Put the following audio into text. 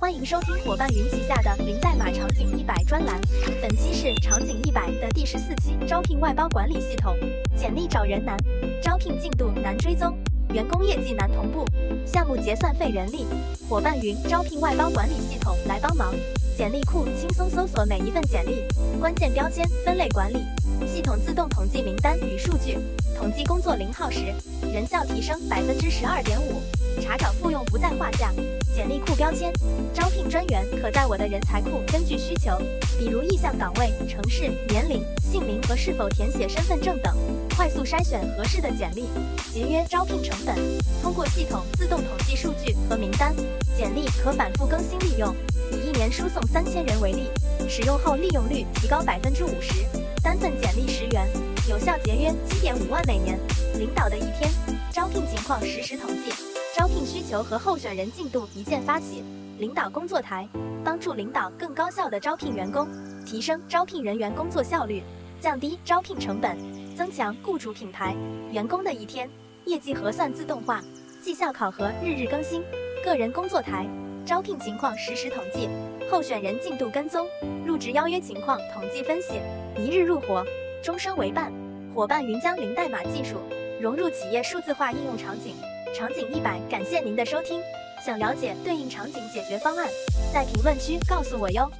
欢迎收听伙伴云旗下的零代码场景一百专栏，本期是场景一百的第十四期，招聘外包管理系统，简历找人难，招聘进度难追踪，员工业绩难同步，项目结算费人力，伙伴云招聘外包管理系统来帮忙，简历库轻松搜索每一份简历，关键标签分类管理，系统自动统计名单与数据，统计工作零耗时，人效提升百分之十二点五。查找复用不在话下，简历库标签，招聘专员可在我的人才库根据需求，比如意向岗位、城市、年龄、姓名和是否填写身份证等，快速筛选合适的简历，节约招聘成本。通过系统自动统计数据和名单，简历可反复更新利用。以一年输送三千人为例，使用后利用率提高百分之五十，单份简历十元，有效节约七点五万每年。领导的一天，招聘情况实时统计。招聘需求和候选人进度一键发起，领导工作台帮助领导更高效的招聘员工，提升招聘人员工作效率，降低招聘成本，增强雇主品牌。员工的一天业绩核算自动化，绩效考核日日更新。个人工作台招聘情况实时统计，候选人进度跟踪，入职邀约情况统计分析，一日入伙，终生为伴。伙伴云将零代码技术融入企业数字化应用场景。场景一百，感谢您的收听。想了解对应场景解决方案，在评论区告诉我哟。